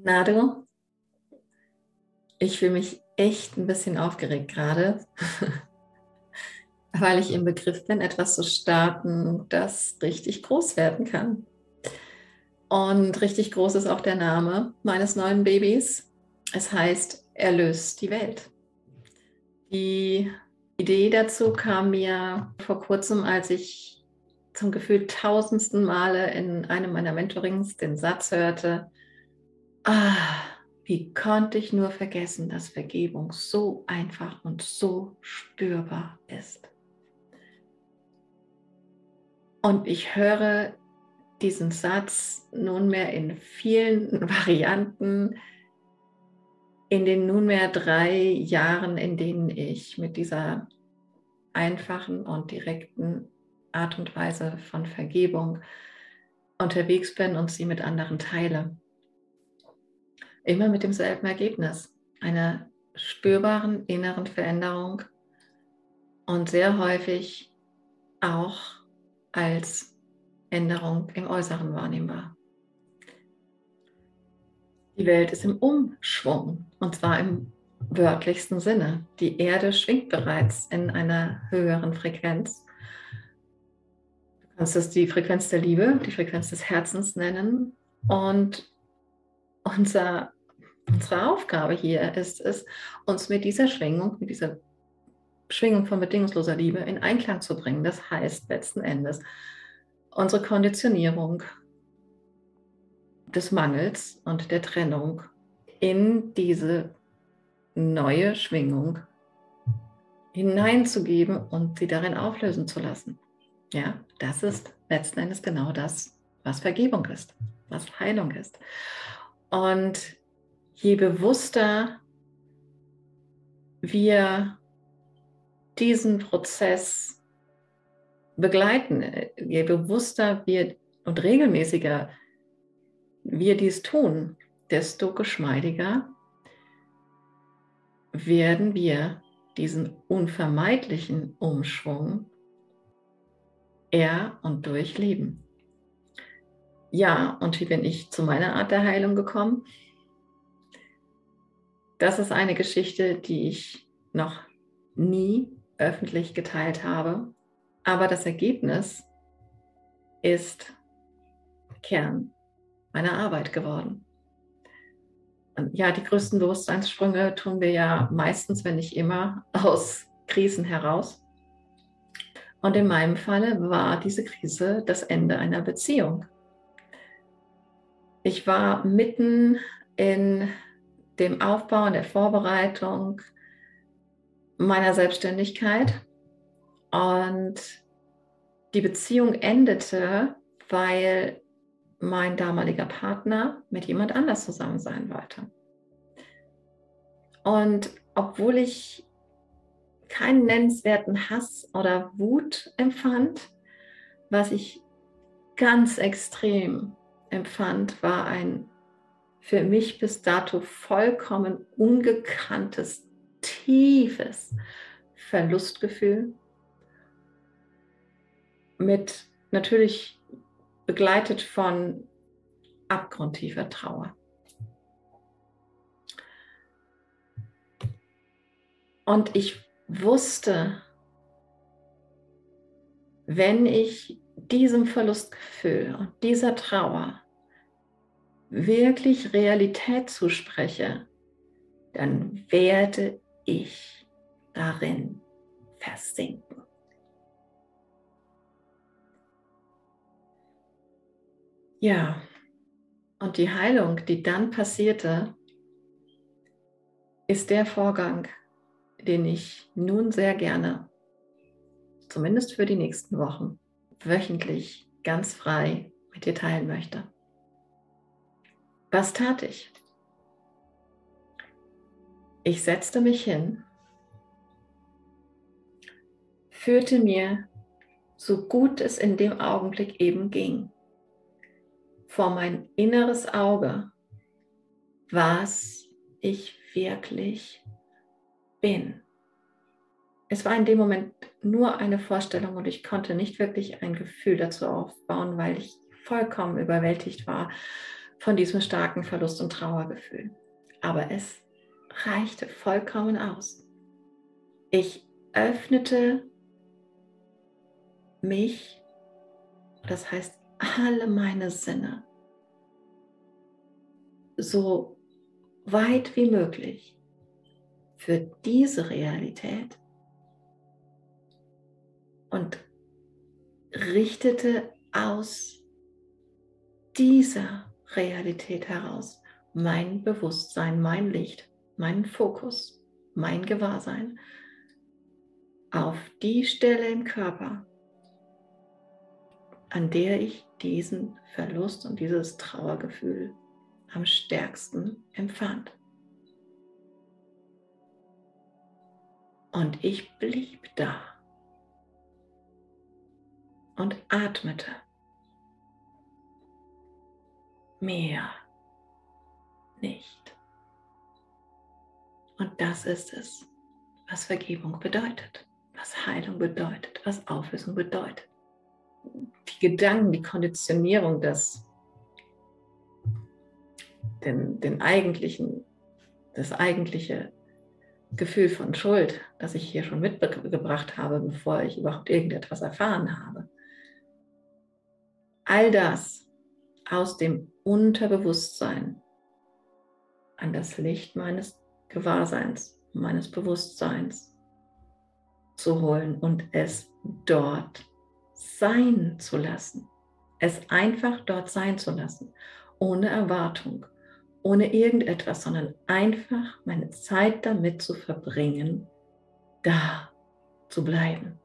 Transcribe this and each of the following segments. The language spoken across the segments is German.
Na du, ich fühle mich echt ein bisschen aufgeregt gerade, weil ich im Begriff bin, etwas zu starten, das richtig groß werden kann. Und richtig groß ist auch der Name meines neuen Babys. Es heißt Erlöst die Welt. Die Idee dazu kam mir vor kurzem, als ich zum Gefühl tausendsten Male in einem meiner Mentorings den Satz hörte, ah, wie konnte ich nur vergessen, dass Vergebung so einfach und so spürbar ist. Und ich höre diesen Satz nunmehr in vielen Varianten in den nunmehr drei Jahren, in denen ich mit dieser einfachen und direkten Art und Weise von Vergebung unterwegs bin und sie mit anderen teile immer mit demselben Ergebnis, einer spürbaren inneren Veränderung und sehr häufig auch als Änderung im Äußeren wahrnehmbar. Die Welt ist im Umschwung und zwar im wörtlichsten Sinne. Die Erde schwingt bereits in einer höheren Frequenz. Du kannst es die Frequenz der Liebe, die Frequenz des Herzens nennen. Und unser Unsere Aufgabe hier ist es, uns mit dieser Schwingung, mit dieser Schwingung von bedingungsloser Liebe in Einklang zu bringen. Das heißt letzten Endes, unsere Konditionierung des Mangels und der Trennung in diese neue Schwingung hineinzugeben und sie darin auflösen zu lassen. Ja, das ist letzten Endes genau das, was Vergebung ist, was Heilung ist. Und je bewusster wir diesen Prozess begleiten, je bewusster wir und regelmäßiger wir dies tun, desto geschmeidiger werden wir diesen unvermeidlichen Umschwung er und durchleben. Ja, und wie bin ich zu meiner Art der Heilung gekommen? Das ist eine Geschichte, die ich noch nie öffentlich geteilt habe. Aber das Ergebnis ist Kern meiner Arbeit geworden. Ja, die größten Bewusstseinssprünge tun wir ja meistens, wenn nicht immer, aus Krisen heraus. Und in meinem Falle war diese Krise das Ende einer Beziehung. Ich war mitten in dem Aufbau und der Vorbereitung meiner Selbstständigkeit. Und die Beziehung endete, weil mein damaliger Partner mit jemand anders zusammen sein wollte. Und obwohl ich keinen nennenswerten Hass oder Wut empfand, was ich ganz extrem empfand, war ein für mich bis dato vollkommen ungekanntes, tiefes Verlustgefühl mit natürlich begleitet von abgrundtiefer Trauer. Und ich wusste, wenn ich diesem Verlustgefühl und dieser Trauer wirklich Realität zuspreche, dann werde ich darin versinken. Ja, und die Heilung, die dann passierte, ist der Vorgang, den ich nun sehr gerne, zumindest für die nächsten Wochen, wöchentlich ganz frei mit dir teilen möchte. Was tat ich? Ich setzte mich hin, führte mir, so gut es in dem Augenblick eben ging, vor mein inneres Auge, was ich wirklich bin. Es war in dem Moment nur eine Vorstellung und ich konnte nicht wirklich ein Gefühl dazu aufbauen, weil ich vollkommen überwältigt war von diesem starken Verlust- und Trauergefühl. Aber es reichte vollkommen aus. Ich öffnete mich, das heißt alle meine Sinne, so weit wie möglich für diese Realität und richtete aus dieser Realität heraus mein Bewusstsein, mein Licht, meinen Fokus, mein Gewahrsein auf die Stelle im Körper, an der ich diesen Verlust und dieses Trauergefühl am stärksten empfand. Und ich blieb da und atmete. Mehr nicht. Und das ist es, was Vergebung bedeutet, was Heilung bedeutet, was Auflösung bedeutet. Die Gedanken, die Konditionierung, das, den, den eigentlichen, das eigentliche Gefühl von Schuld, das ich hier schon mitgebracht habe, bevor ich überhaupt irgendetwas erfahren habe. All das aus dem Unterbewusstsein an das Licht meines Gewahrseins, meines Bewusstseins zu holen und es dort sein zu lassen. Es einfach dort sein zu lassen, ohne Erwartung, ohne irgendetwas, sondern einfach meine Zeit damit zu verbringen, da zu bleiben.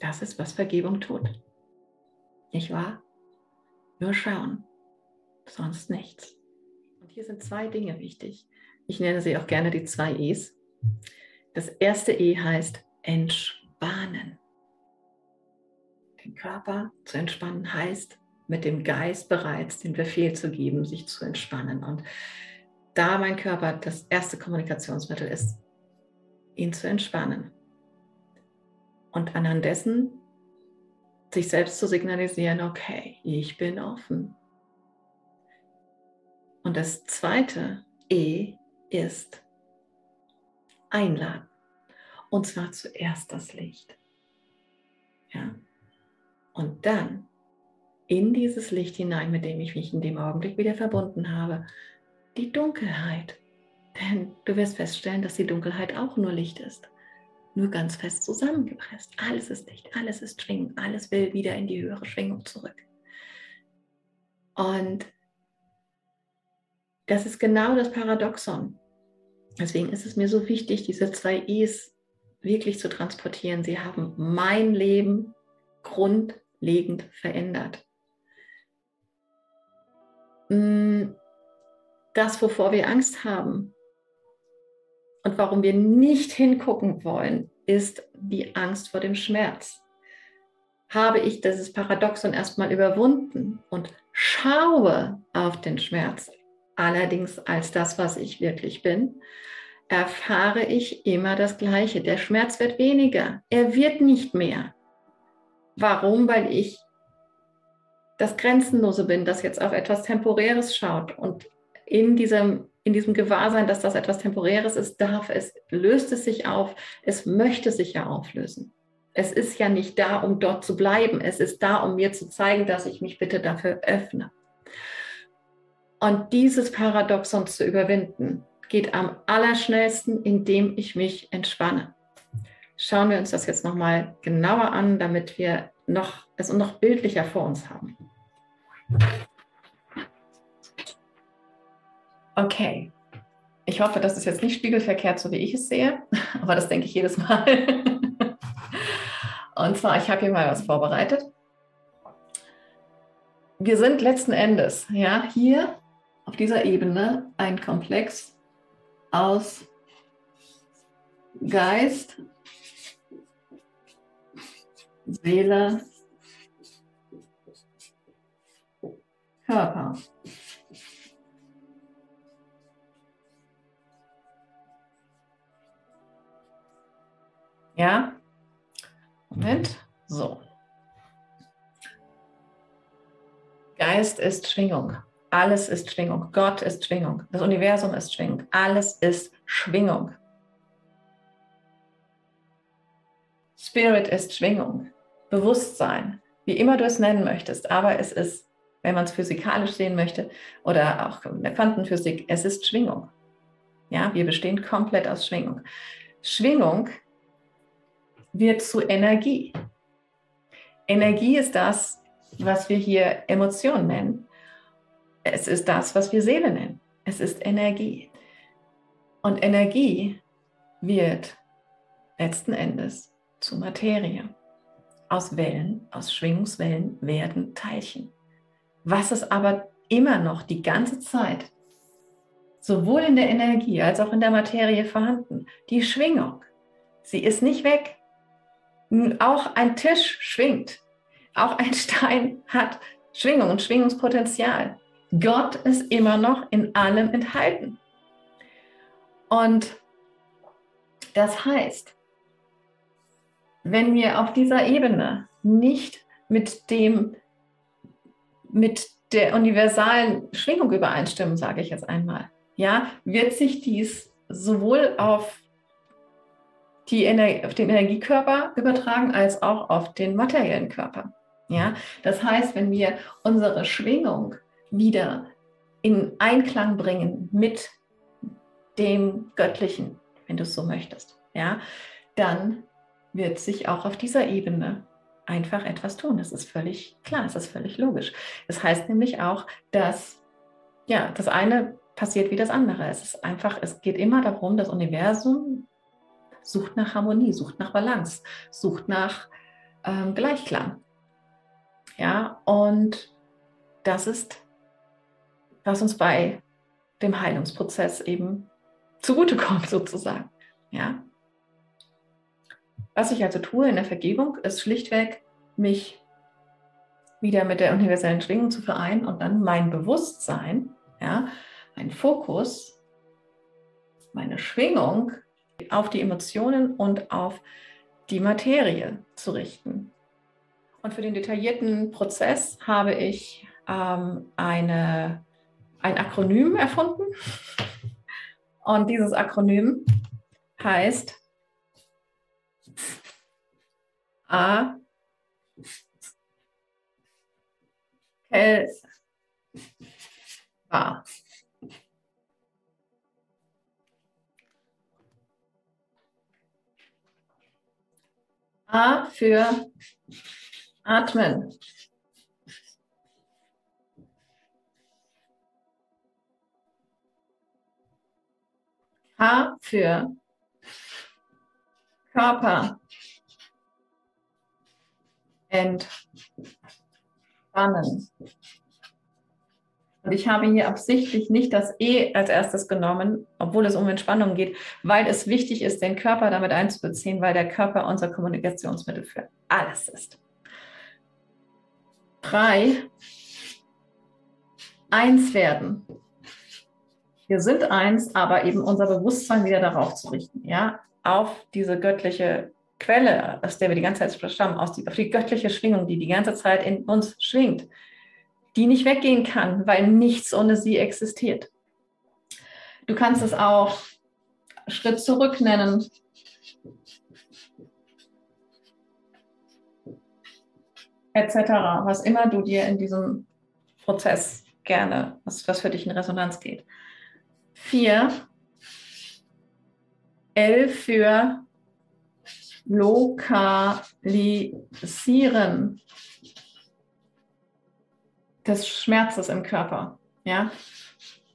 Das ist, was Vergebung tut. Nicht wahr? Nur schauen, sonst nichts. Und hier sind zwei Dinge wichtig. Ich nenne sie auch gerne die zwei E's. Das erste E heißt entspannen. Den Körper zu entspannen heißt, mit dem Geist bereits den Befehl zu geben, sich zu entspannen. Und da mein Körper das erste Kommunikationsmittel ist, ihn zu entspannen. Und anhand dessen sich selbst zu signalisieren, okay, ich bin offen. Und das zweite E ist einladen. Und zwar zuerst das Licht. Ja. Und dann in dieses Licht hinein, mit dem ich mich in dem Augenblick wieder verbunden habe, die Dunkelheit. Denn du wirst feststellen, dass die Dunkelheit auch nur Licht ist nur ganz fest zusammengepresst. Alles ist dicht, alles ist Schwingung, alles will wieder in die höhere Schwingung zurück. Und das ist genau das Paradoxon. Deswegen ist es mir so wichtig, diese zwei I's wirklich zu transportieren. Sie haben mein Leben grundlegend verändert. Mm, das, wovor wir Angst haben, und warum wir nicht hingucken wollen, ist die Angst vor dem Schmerz. Habe ich dieses Paradoxon erstmal überwunden und schaue auf den Schmerz, allerdings als das, was ich wirklich bin, erfahre ich immer das Gleiche. Der Schmerz wird weniger, er wird nicht mehr. Warum? Weil ich das Grenzenlose bin, das jetzt auf etwas Temporäres schaut und in diesem in diesem Gewahrsein, dass das etwas Temporäres ist, darf es, löst es sich auf, es möchte sich ja auflösen. Es ist ja nicht da, um dort zu bleiben. Es ist da, um mir zu zeigen, dass ich mich bitte dafür öffne. Und dieses Paradoxon zu überwinden, geht am allerschnellsten, indem ich mich entspanne. Schauen wir uns das jetzt nochmal genauer an, damit wir noch, es noch bildlicher vor uns haben. Okay. Ich hoffe, das ist jetzt nicht spiegelverkehrt, so wie ich es sehe, aber das denke ich jedes Mal. Und zwar, ich habe hier mal was vorbereitet. Wir sind letzten Endes, ja, hier auf dieser Ebene ein Komplex aus Geist, Seele, Körper. Ja? Moment. So. Geist ist Schwingung. Alles ist Schwingung. Gott ist Schwingung. Das Universum ist Schwingung. Alles ist Schwingung. Spirit ist Schwingung. Bewusstsein, wie immer du es nennen möchtest. Aber es ist, wenn man es physikalisch sehen möchte oder auch in der Quantenphysik, es ist Schwingung. Ja, wir bestehen komplett aus Schwingung. Schwingung wird zu Energie. Energie ist das, was wir hier Emotion nennen. Es ist das, was wir Seele nennen. Es ist Energie. Und Energie wird letzten Endes zu Materie. Aus Wellen, aus Schwingungswellen werden Teilchen. Was ist aber immer noch die ganze Zeit, sowohl in der Energie als auch in der Materie vorhanden? Die Schwingung. Sie ist nicht weg. Auch ein Tisch schwingt. Auch ein Stein hat Schwingung und Schwingungspotenzial. Gott ist immer noch in allem enthalten. Und das heißt, wenn wir auf dieser Ebene nicht mit dem, mit der universalen Schwingung übereinstimmen, sage ich jetzt einmal, ja, wird sich dies sowohl auf, die Ener auf den Energiekörper übertragen als auch auf den materiellen Körper. Ja, das heißt, wenn wir unsere Schwingung wieder in Einklang bringen mit dem Göttlichen, wenn du es so möchtest, ja, dann wird sich auch auf dieser Ebene einfach etwas tun. Das ist völlig klar, das ist völlig logisch. Das heißt nämlich auch, dass ja, das eine passiert wie das andere. Es ist einfach, es geht immer darum, das Universum sucht nach Harmonie, sucht nach Balance, sucht nach ähm, Gleichklang. Ja, und das ist was uns bei dem Heilungsprozess eben zugutekommt, sozusagen. Ja. Was ich also tue in der Vergebung, ist schlichtweg, mich wieder mit der universellen Schwingung zu vereinen und dann mein Bewusstsein, ja, mein Fokus, meine Schwingung auf die Emotionen und auf die Materie zu richten. Und für den detaillierten Prozess habe ich ähm, eine ein Akronym erfunden. Und dieses Akronym heißt A. L. A. A für Atmen. H für Körper. Entspannen. Und ich habe hier absichtlich nicht das E als erstes genommen, obwohl es um Entspannung geht, weil es wichtig ist, den Körper damit einzubeziehen, weil der Körper unser Kommunikationsmittel für alles ist. Drei. Eins werden wir sind eins, aber eben unser Bewusstsein wieder darauf zu richten, ja, auf diese göttliche Quelle, aus der wir die ganze Zeit stammen, auf die göttliche Schwingung, die die ganze Zeit in uns schwingt, die nicht weggehen kann, weil nichts ohne sie existiert. Du kannst es auch Schritt zurück nennen. Etc., was immer du dir in diesem Prozess gerne, was, was für dich in Resonanz geht. 4. L für Lokalisieren des Schmerzes im Körper, ja,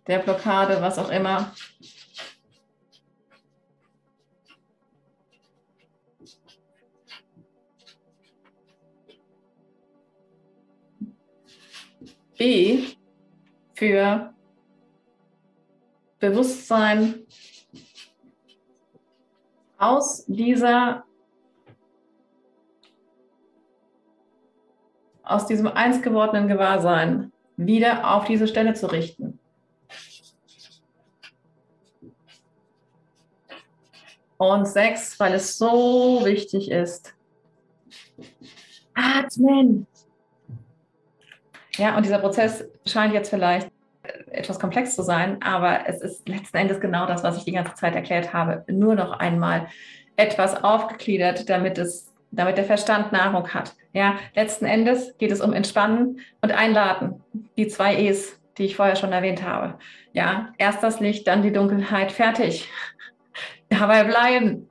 der Blockade, was auch immer. B für Bewusstsein aus dieser aus diesem eins gewordenen Gewahrsein wieder auf diese Stelle zu richten. Und sechs, weil es so wichtig ist. Atmen. Ja, und dieser Prozess scheint jetzt vielleicht etwas komplex zu sein, aber es ist letzten Endes genau das, was ich die ganze Zeit erklärt habe, nur noch einmal etwas aufgegliedert, damit es, damit der Verstand Nahrung hat. Ja, letzten Endes geht es um Entspannen und Einladen. Die zwei E's, die ich vorher schon erwähnt habe. Ja, erst das Licht, dann die Dunkelheit, fertig. Dabei bleiben.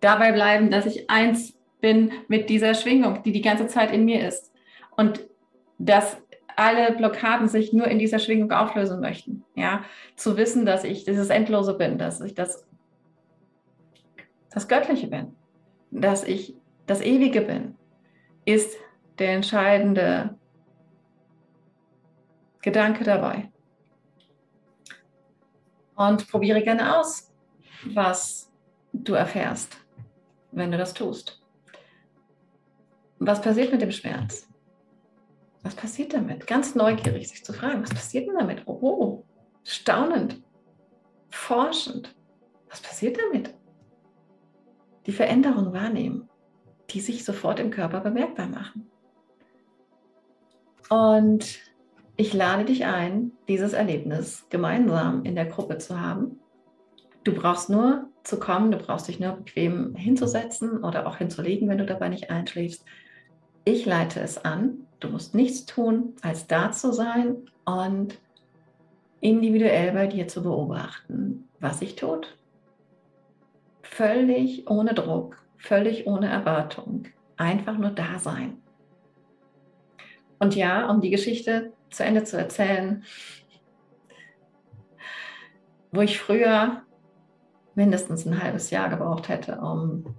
Dabei bleiben, dass ich eins bin mit dieser Schwingung, die die ganze Zeit in mir ist. Und dass alle Blockaden sich nur in dieser Schwingung auflösen möchten. Ja, zu wissen, dass ich dieses Endlose bin, dass ich das, das Göttliche bin, dass ich das Ewige bin, ist der entscheidende Gedanke dabei. Und probiere gerne aus, was du erfährst, wenn du das tust. Was passiert mit dem Schmerz? Was passiert damit? Ganz neugierig sich zu fragen, was passiert denn damit? Oh, oh, staunend, forschend. Was passiert damit? Die Veränderung wahrnehmen, die sich sofort im Körper bemerkbar machen. Und ich lade dich ein, dieses Erlebnis gemeinsam in der Gruppe zu haben. Du brauchst nur zu kommen, du brauchst dich nur bequem hinzusetzen oder auch hinzulegen, wenn du dabei nicht einschläfst. Ich leite es an Du musst nichts tun, als da zu sein und individuell bei dir zu beobachten, was sich tut. Völlig ohne Druck, völlig ohne Erwartung. Einfach nur da sein. Und ja, um die Geschichte zu Ende zu erzählen, wo ich früher mindestens ein halbes Jahr gebraucht hätte, um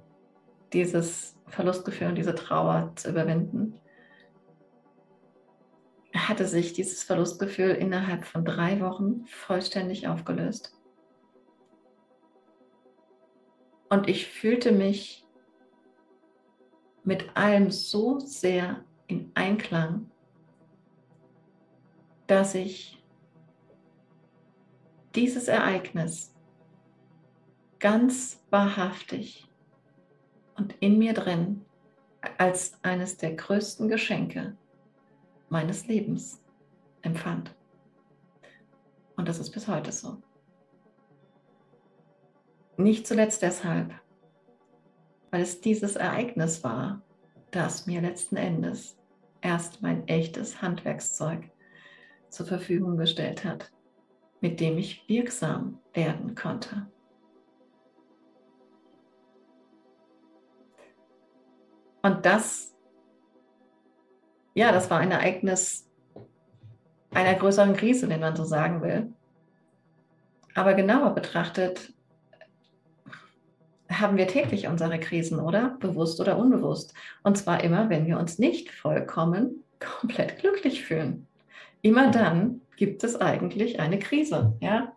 dieses Verlustgefühl und diese Trauer zu überwinden, hatte sich dieses Verlustgefühl innerhalb von drei Wochen vollständig aufgelöst. Und ich fühlte mich mit allem so sehr in Einklang, dass ich dieses Ereignis ganz wahrhaftig und in mir drin als eines der größten Geschenke meines Lebens empfand. Und das ist bis heute so. Nicht zuletzt deshalb, weil es dieses Ereignis war, das mir letzten Endes erst mein echtes Handwerkszeug zur Verfügung gestellt hat, mit dem ich wirksam werden konnte. Und das ja, das war ein Ereignis einer größeren Krise, wenn man so sagen will. Aber genauer betrachtet haben wir täglich unsere Krisen, oder? Bewusst oder unbewusst. Und zwar immer, wenn wir uns nicht vollkommen komplett glücklich fühlen. Immer dann gibt es eigentlich eine Krise, ja?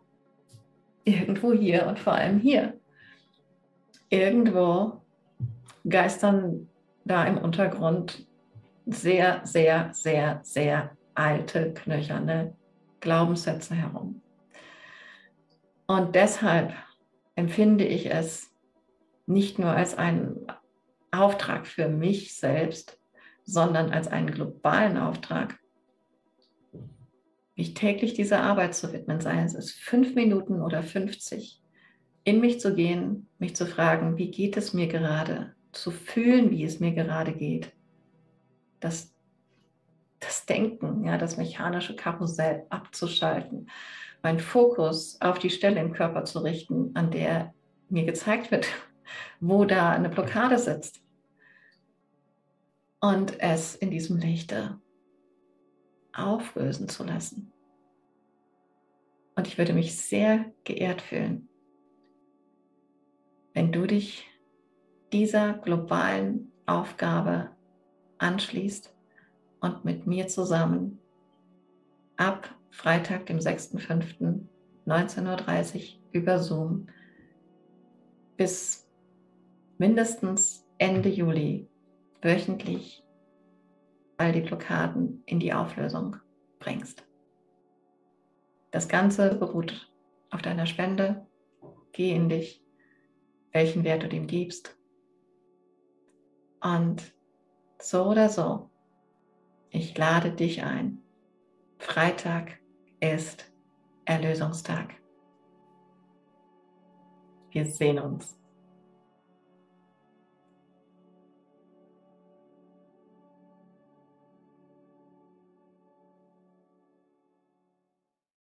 Irgendwo hier und vor allem hier. Irgendwo geistern da im Untergrund sehr, sehr, sehr, sehr alte, knöcherne Glaubenssätze herum. Und deshalb empfinde ich es nicht nur als einen Auftrag für mich selbst, sondern als einen globalen Auftrag, mich täglich dieser Arbeit zu widmen, sei es fünf Minuten oder 50, in mich zu gehen, mich zu fragen, wie geht es mir gerade, zu fühlen, wie es mir gerade geht. Das, das Denken, ja, das mechanische Karussell abzuschalten, meinen Fokus auf die Stelle im Körper zu richten, an der mir gezeigt wird, wo da eine Blockade sitzt. Und es in diesem Lichte auflösen zu lassen. Und ich würde mich sehr geehrt fühlen, wenn du dich dieser globalen Aufgabe anschließt und mit mir zusammen ab Freitag, dem 6.5.19.30 Uhr über Zoom bis mindestens Ende Juli wöchentlich all die Blockaden in die Auflösung bringst. Das Ganze beruht auf deiner Spende. Geh in dich, welchen Wert du dem gibst. Und so oder so Ich lade dich ein. Freitag ist Erlösungstag. Wir sehen uns.